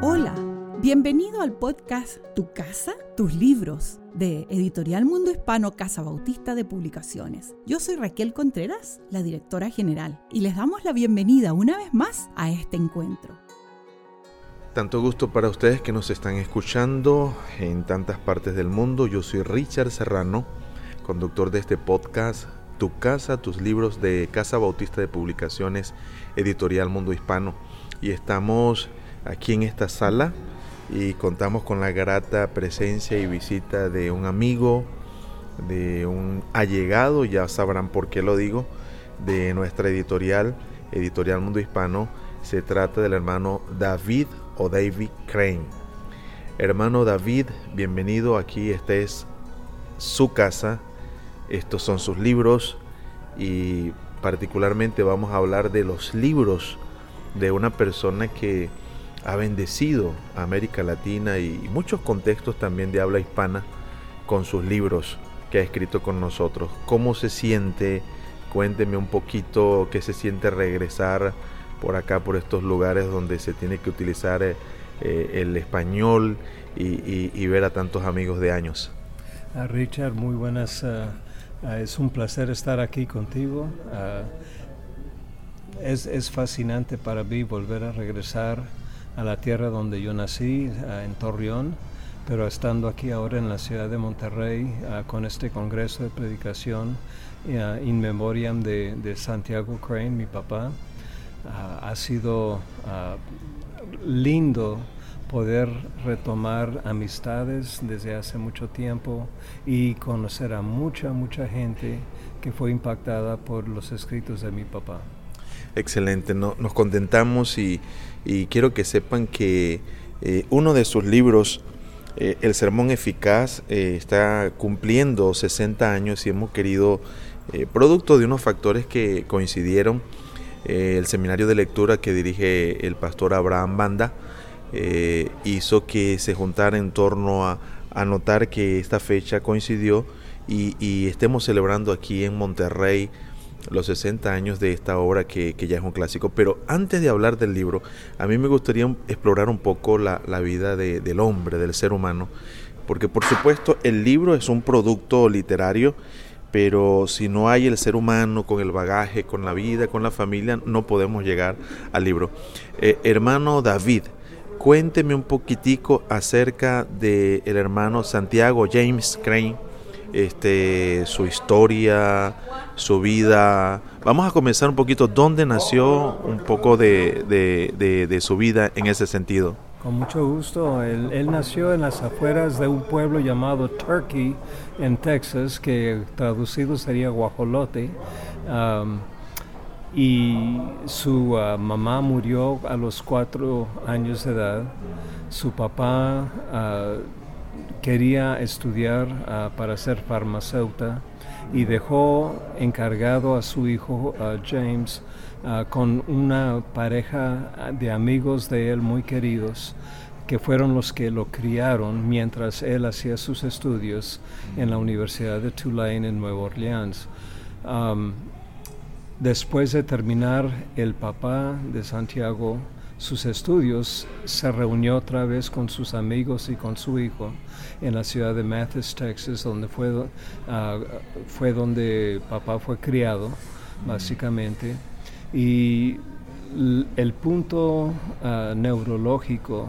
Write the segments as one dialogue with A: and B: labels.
A: Hola, bienvenido al podcast Tu casa, tus libros de Editorial Mundo Hispano Casa Bautista de Publicaciones. Yo soy Raquel Contreras, la directora general, y les damos la bienvenida una vez más a este encuentro.
B: Tanto gusto para ustedes que nos están escuchando en tantas partes del mundo. Yo soy Richard Serrano, conductor de este podcast Tu casa, tus libros de Casa Bautista de Publicaciones, Editorial Mundo Hispano. Y estamos aquí en esta sala y contamos con la grata presencia y visita de un amigo, de un allegado, ya sabrán por qué lo digo, de nuestra editorial, Editorial Mundo Hispano. Se trata del hermano David o David Crane. Hermano David, bienvenido aquí, esta es su casa, estos son sus libros y particularmente vamos a hablar de los libros de una persona que ha bendecido a América Latina y muchos contextos también de habla hispana con sus libros que ha escrito con nosotros. ¿Cómo se siente? Cuénteme un poquito qué se siente regresar por acá, por estos lugares donde se tiene que utilizar eh, eh, el español y, ver a tantos amigos de años.
C: Ah, Richard, muy buenas. Ah, ah, es un placer estar aquí contigo. es, es fascinante para mí volver a regresar a la tierra donde yo nací, en Torreón, pero estando aquí ahora en la ciudad de Monterrey con este congreso de predicación in memoriam de, Santiago Crane, mi papá, ha sido lindo poder retomar amistades desde hace mucho tiempo y conocer a mucha, mucha gente que fue impactada por los escritos de mi papá.
B: Excelente, nos contentamos y, quiero que sepan que eh, uno de sus libros, eh, El Sermón Eficaz, eh, está cumpliendo 60 años y hemos querido, producto de unos factores que coincidieron, el seminario de lectura que dirige el pastor Abraham Banda, hizo que se juntara en torno a, notar que esta fecha coincidió y estemos celebrando aquí en Monterrey los 60 años de esta obra que, ya es un clásico. Pero antes de hablar del libro, a mí me gustaría explorar un poco la, vida del hombre, del ser humano, porque por supuesto el libro es un producto literario, pero si no hay el ser humano con el bagaje, con la vida, con la familia, no podemos llegar al libro. Eh, hermano David, cuénteme un poquitico acerca del el hermano Santiago James Crane este, su historia, su vida. Vamos a comenzar un poquito dónde nació, un poco de, de, su vida en ese sentido.
C: Con mucho gusto. Él, nació en las afueras de un pueblo llamado Turkey, en Texas, que traducido sería guajolote. Y su uh, mamá murió a los cuatro años de edad. Su papá uh, quería estudiar ah, para ser farmacéutica y dejó encargado a su hijo James ah, con una pareja de amigos de él muy queridos que fueron los que lo criaron mientras él hacía sus estudios en la Universidad de Tulane en Nueva Orleans. después de terminar, el papá de Santiago sus estudios, se reunió otra vez con sus amigos y con su hijo en la ciudad de Mathis, Texas, donde fue, ah, fue donde papá fue criado, básicamente. Y el punto ah, neurológico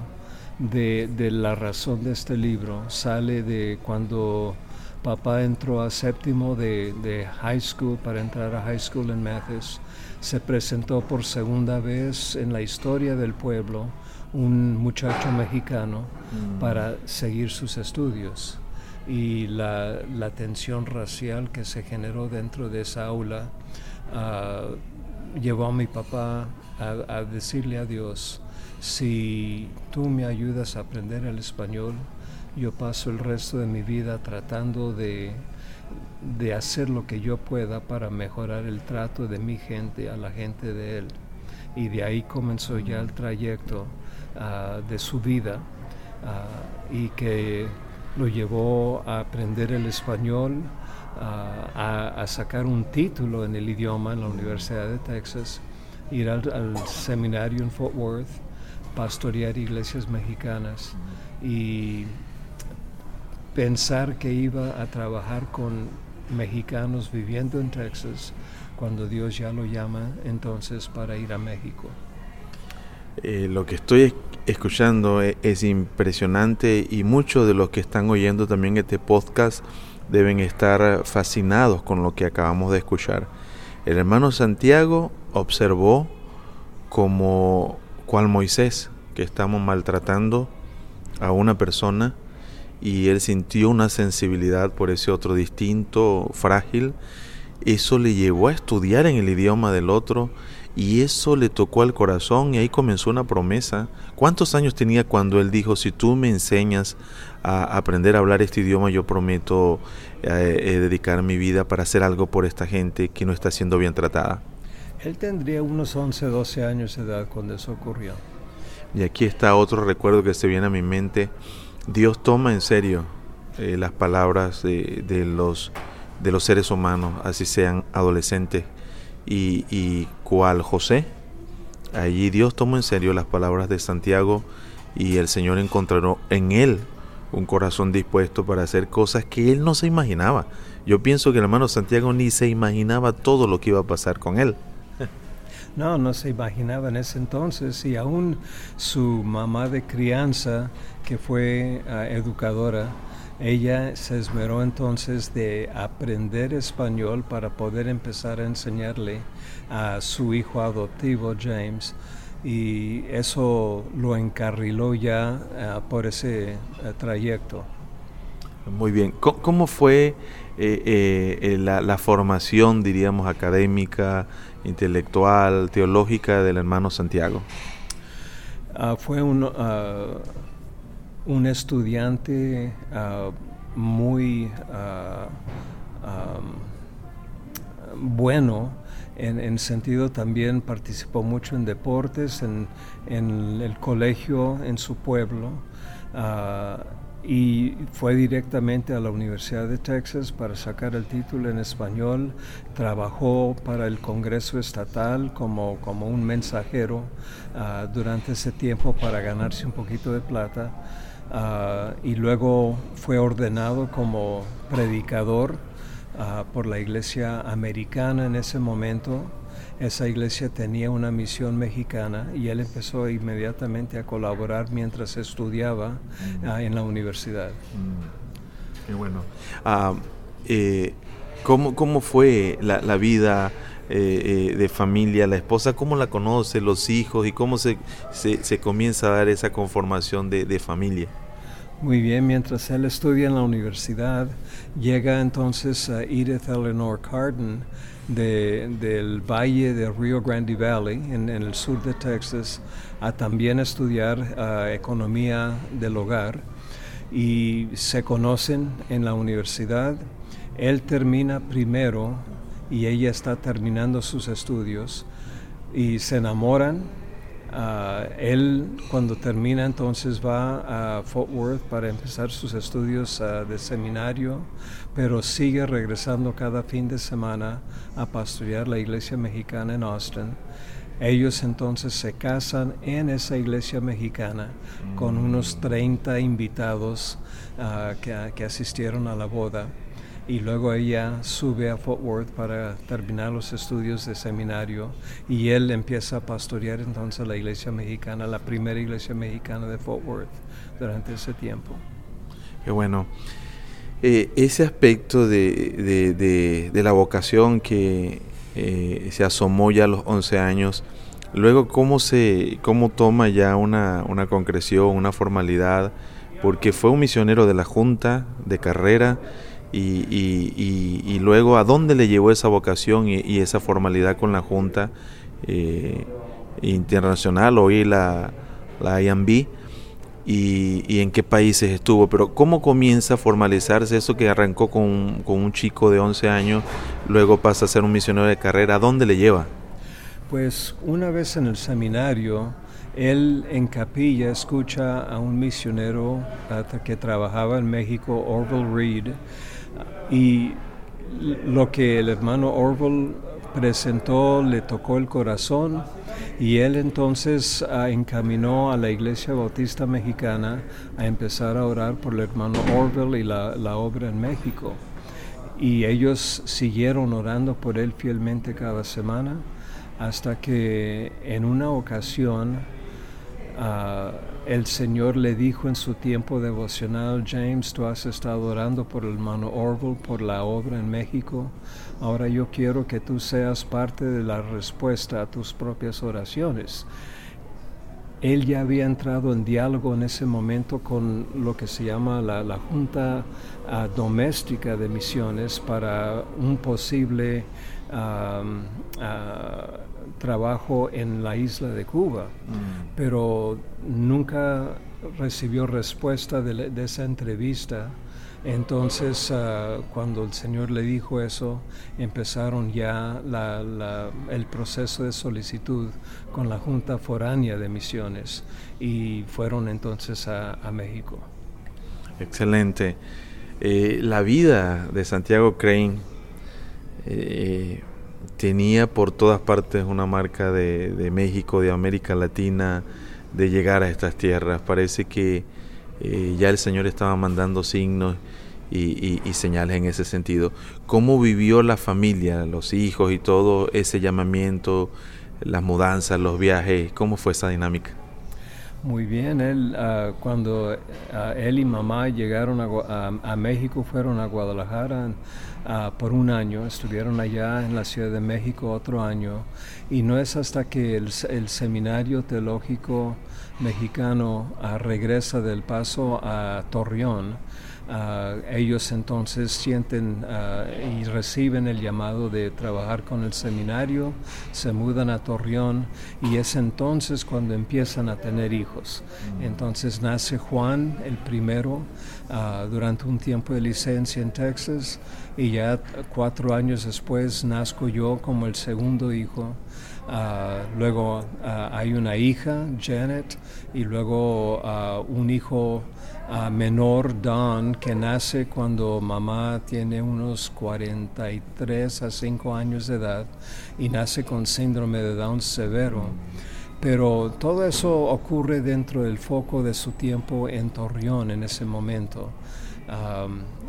C: de, de, la razón de este libro sale de cuando papá entró a séptimo de, de high school para entrar a high school en Mathis se presentó por segunda vez en la historia del pueblo un muchacho mexicano mm. para seguir sus estudios. Y la, tensión racial que se generó dentro de esa aula ah, llevó a mi papá a, a decirle a Dios, si tú me ayudas a aprender el español, yo paso el resto de mi vida tratando de de hacer lo que yo pueda para mejorar el trato de mi gente a la gente de él. Y de ahí comenzó ya el trayecto ah, de su vida ah, y que lo llevó a aprender el español, ah, a, sacar un título en el idioma en la Universidad de Texas, ir al, seminario en Fort Worth, pastorear iglesias mexicanas y pensar que iba a trabajar con mexicanos viviendo en Texas cuando Dios ya lo llama entonces para ir a México.
B: Eh, lo que estoy escuchando es, es, impresionante y muchos de los que están oyendo también este podcast deben estar fascinados con lo que acabamos de escuchar. El hermano Santiago observó como cual Moisés que estamos maltratando a una persona y él sintió una sensibilidad por ese otro distinto, frágil. Eso le llevó a estudiar en el idioma del otro y eso le tocó al corazón y ahí comenzó una promesa. ¿Cuántos años tenía cuando él dijo, si tú me enseñas a aprender a hablar este idioma, yo prometo eh, eh, dedicar mi vida para hacer algo por esta gente que no está siendo bien tratada?
C: Él tendría unos 11, 12 años de edad cuando eso ocurrió.
B: Y aquí está otro recuerdo que se viene a mi mente. Dios toma en serio eh, las palabras de, los, de los seres humanos, así sean adolescentes y, y cual José. Allí Dios tomó en serio las palabras de Santiago y el Señor encontró en él un corazón dispuesto para hacer cosas que él no se imaginaba. Yo pienso que el hermano Santiago ni se imaginaba todo lo que iba a pasar con él.
C: No, no se imaginaba en ese entonces y aún su mamá de crianza, que fue uh, educadora, ella se esmeró entonces de aprender español para poder empezar a enseñarle a su hijo adoptivo James y eso lo encarriló ya uh, por ese uh, trayecto.
B: Muy bien. ¿Cómo, fue eh, eh, la, la, formación, diríamos, académica, intelectual, teológica del hermano Santiago?
C: Uh, fue un, uh, un estudiante uh, muy um, bueno, en, en, sentido también participó mucho en deportes, en el colegio, en su pueblo y fue directamente a la Universidad de Texas para sacar el título en español. Trabajó para el Congreso Estatal como, como un mensajero uh, durante ese tiempo para ganarse un poquito de plata. Uh, y luego fue ordenado como predicador uh, por la iglesia americana en ese momento esa iglesia tenía una misión mexicana y él empezó inmediatamente a colaborar mientras estudiaba mm. uh, en la universidad.
B: Mm. Qué bueno. Uh, eh, ¿cómo, ¿cómo, fue la, la vida eh, eh, de familia, la esposa? ¿Cómo la conoce, los hijos y cómo se, se, se comienza a dar esa conformación de, de familia?
C: Muy bien, mientras él estudia en la universidad, llega entonces a Edith Eleanor Carden, de, del valle de Rio Grande Valley, en, el sur de Texas, a también estudiar uh, economía del hogar y se conocen en la universidad. Él termina primero y ella está terminando sus estudios y se enamoran Uh, él cuando termina entonces va a Fort Worth para empezar sus estudios uh, de seminario, pero sigue regresando cada fin de semana a pastorear la iglesia mexicana en Austin. Ellos entonces se casan en esa iglesia mexicana con unos 30 invitados uh, que, que asistieron a la boda y luego ella sube a Fort Worth para terminar los estudios de seminario y él empieza a pastorear entonces la iglesia mexicana, la primera iglesia mexicana de Fort Worth durante ese tiempo.
B: Qué bueno. Eh, ese aspecto de, de, de, de, la vocación que eh, se asomó ya a los 11 años, luego cómo, se, cómo toma ya una, una concreción, una formalidad, porque fue un misionero de la Junta de carrera, y, y, y, luego a dónde le llevó esa vocación y, esa formalidad con la Junta eh, Internacional, hoy la, la IAMB, y, en qué países estuvo, pero cómo comienza a formalizarse eso que arrancó con, con un chico de 11 años, luego pasa a ser un misionero de carrera, ¿a dónde le lleva?
C: Pues una vez en el seminario, él en capilla escucha a un misionero que trabajaba en México, Orville Reed, y lo que el hermano Orwell presentó, le tocó el corazón y él entonces ah, encaminó a la Iglesia Bautista Mexicana a empezar a orar por el hermano Orville y la, la obra en México. Y ellos siguieron orando por él fielmente cada semana hasta que en una ocasión ah, el Señor le dijo en su tiempo devocional, James, tú has estado orando por el hermano Orville, por la obra en México, ahora yo quiero que tú seas parte de la respuesta a tus propias oraciones. Él ya había entrado en diálogo en ese momento con lo que se llama la, Junta ah, Doméstica de Misiones para un posible ah, trabajo en la isla de Cuba, mm. pero nunca recibió respuesta de, esa entrevista. Entonces, ah, cuando el Señor le dijo eso, empezaron ya el proceso de solicitud con la Junta Foránea de Misiones y fueron entonces a, México.
B: Excelente. Eh, la vida de Santiago Crane eh, tenía por todas partes una marca de, México, de América Latina, de llegar a estas tierras. Parece que eh, ya el Señor estaba mandando signos y, señales en ese sentido. ¿Cómo vivió la familia, los hijos y todo ese llamamiento, las mudanzas, los viajes? ¿Cómo fue esa dinámica?
C: Muy bien, él, ah, cuando ah, él y mamá llegaron a, México, fueron a Guadalajara ah, por un año, estuvieron allá en la Ciudad de México otro año, y no es hasta que el, el Seminario Teológico Mexicano regresa del paso a Torreón, Ah, ellos entonces sienten ah, y reciben el llamado de trabajar con el seminario, se mudan a Torreón y es entonces cuando empiezan a tener hijos. Mm. Entonces nace Juan, el primero, ah, durante un tiempo de licencia en Texas y ya cuatro años después nazco yo como el segundo hijo. luego hay una hija, Janet, y luego un hijo menor Don que nace cuando mamá tiene unos 43 a 5 años de edad y nace con síndrome de Down severo. Pero todo eso ocurre dentro del foco de su tiempo en Torreón en ese momento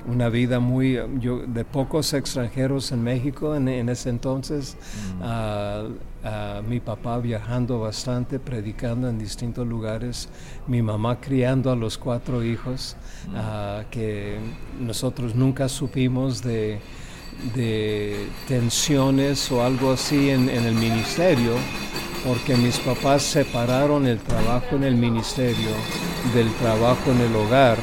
C: una vida muy yo, de pocos extranjeros en México en, ese entonces. Mm. Ah, ah, mi papá viajando bastante, predicando en distintos lugares. Mi mamá criando a los cuatro hijos, mm. ah, que nosotros nunca supimos de, de tensiones o algo así en, en el ministerio porque mis papás separaron el trabajo en el ministerio del trabajo en el hogar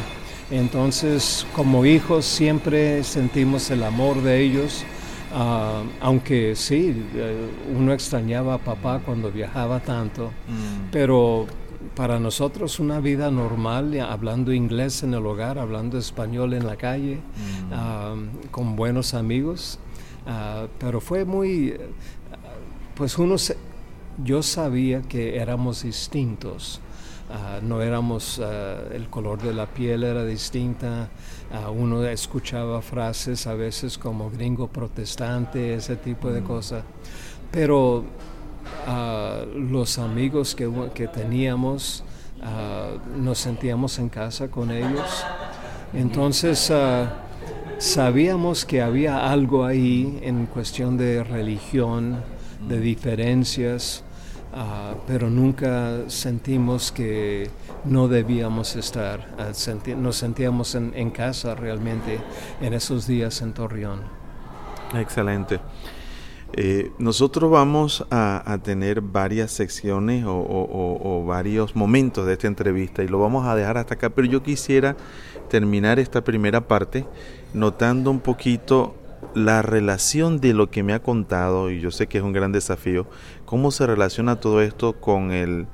C: entonces, como hijos siempre sentimos el amor de ellos, ah, aunque sí, eh, uno extrañaba a papá cuando viajaba tanto, mm. pero para nosotros una vida normal, hablando inglés en el hogar, hablando español en la calle, mm. ah, con buenos amigos, ah, pero fue muy, pues uno, yo sabía que éramos distintos. Ah, no éramos, ah, el color de la piel era distinta, uh, uno escuchaba frases a veces como gringo protestante, ese tipo de mm. cosas, pero los amigos que, que teníamos nos sentíamos en casa con ellos, entonces sabíamos que había algo ahí en cuestión de religión, de mm. diferencias, Ah, pero nunca sentimos que no debíamos estar, ah, nos sentíamos en, casa realmente en esos días en Torreón.
B: Excelente. Eh, nosotros vamos a, tener varias secciones o, varios momentos de esta entrevista y lo vamos a dejar hasta acá, pero yo quisiera terminar esta primera parte notando un poquito la relación de lo que me ha contado, y yo sé que es un gran desafío, cómo se relaciona todo esto con el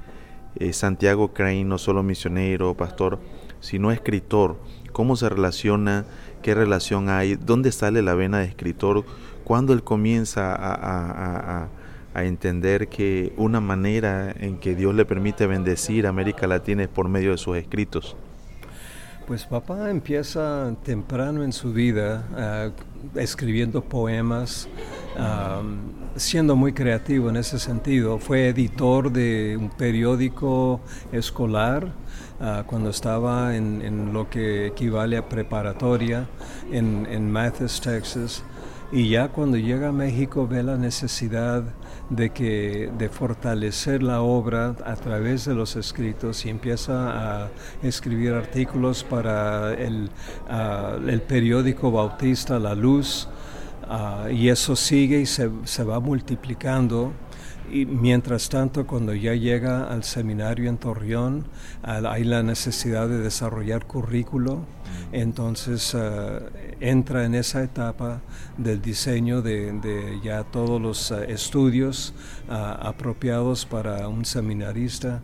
B: eh, Santiago Crane, no solo misionero, pastor, sino escritor, cómo se relaciona, qué relación hay, dónde sale la vena de escritor, cuándo él comienza a, a entender que una manera en que Dios le permite bendecir a América Latina es por medio de sus escritos.
C: Pues papá empieza temprano en su vida ah, escribiendo poemas siendo muy creativo en ese sentido. Fue editor de un periódico escolar ah, cuando estaba en, lo que equivale a preparatoria en Mathis, Texas. Y ya cuando llega a México ve la necesidad de, que, de fortalecer la obra a través de los escritos y empieza a escribir artículos para el, el periódico bautista La Luz. Y eso sigue y se, se va multiplicando y mientras tanto, cuando ya llega al seminario en Torreón, hay la necesidad de desarrollar currículo, mm. entonces eh, entra en esa etapa del diseño de, ya todos los eh, estudios ah, apropiados para un seminarista.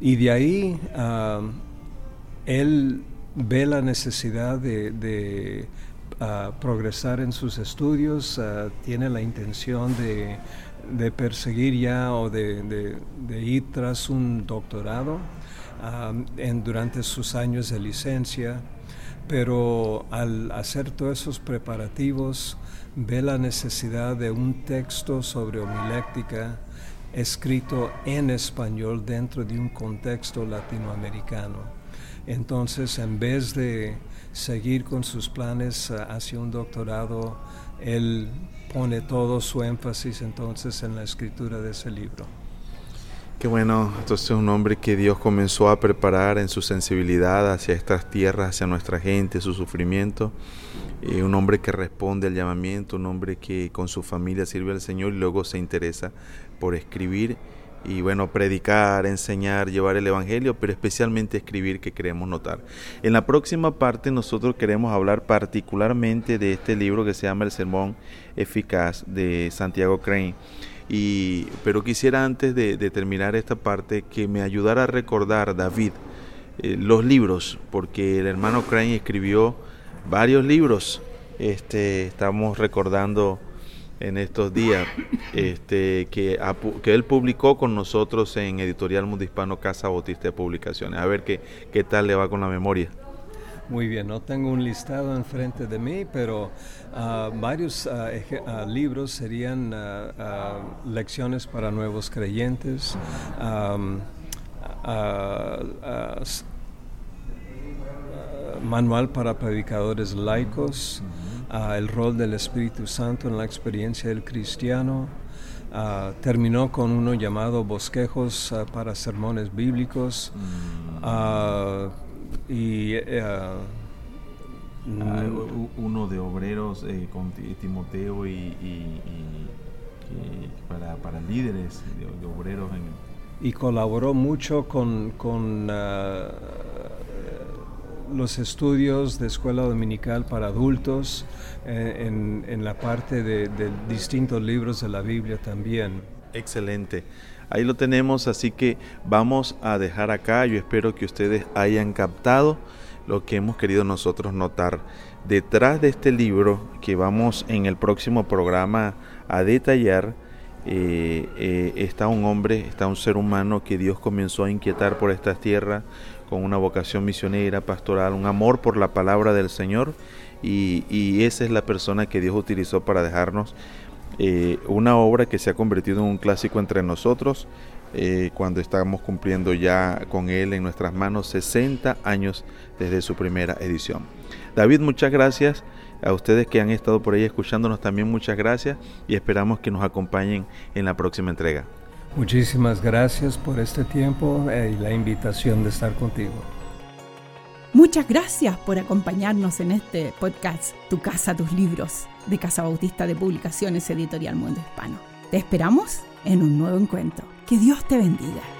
C: Y de ahí ah, él ve la necesidad de, ah, progresar en sus estudios, tiene la intención de de perseguir ya o de, ir tras un doctorado en, durante sus años de licencia, pero al hacer todos esos preparativos ve la necesidad de un texto sobre homiléctica escrito en español dentro de un contexto latinoamericano. Entonces, en vez de seguir con sus planes hacia un doctorado, él pone todo su énfasis entonces en la escritura de ese libro.
B: Qué bueno, entonces un hombre que Dios comenzó a preparar en su sensibilidad hacia estas tierras, hacia nuestra gente, su sufrimiento, y un hombre que responde al llamamiento, un hombre que con su familia sirve al Señor y luego se interesa por escribir y bueno, predicar, enseñar, llevar el Evangelio, pero especialmente escribir que queremos notar. En la próxima parte nosotros queremos hablar particularmente de este libro que se llama El Sermón Eficaz de Santiago Crane. Y, pero quisiera antes de, terminar esta parte que me ayudara a recordar David eh, los libros, porque el hermano Crane escribió varios libros. Este, estamos recordando en estos días, este, que, que él publicó con nosotros en Editorial Mundo Hispano Casa Bautista de Publicaciones. A ver qué, qué tal le va con la memoria.
C: Muy bien, no tengo un listado enfrente de mí, pero ah, varios ah, ah, libros serían lecciones para nuevos creyentes, manual para predicadores laicos, el rol del Espíritu Santo en la experiencia del cristiano. terminó con uno llamado Bosquejos para Sermones Bíblicos. Mm. y
B: eh, uno de obreros eh, con Timoteo y, para, líderes de, obreros
C: y colaboró mucho con, con los estudios de escuela dominical para adultos eh, en, la parte de, distintos libros de la Biblia también.
B: Excelente. Ahí lo tenemos, así que vamos a dejar acá. Yo espero que ustedes hayan captado lo que hemos querido nosotros notar. Detrás de este libro que vamos en el próximo programa a detallar, eh, eh, está un hombre, está un ser humano que Dios comenzó a inquietar por esta tierra con una vocación misionera, pastoral, un amor por la palabra del Señor y, esa es la persona que Dios utilizó para dejarnos eh, una obra que se ha convertido en un clásico entre nosotros eh, cuando estamos cumpliendo ya con él en nuestras manos 60 años desde su primera edición. David, muchas gracias. A ustedes que han estado por ahí escuchándonos también muchas gracias y esperamos que nos acompañen en la próxima entrega.
C: Muchísimas gracias por este tiempo eh, y la invitación de estar contigo.
A: Muchas gracias por acompañarnos en este podcast Tu casa, tus libros de Casa Bautista de Publicaciones Editorial Mundo Hispano. Te esperamos en un nuevo encuentro. Que Dios te bendiga.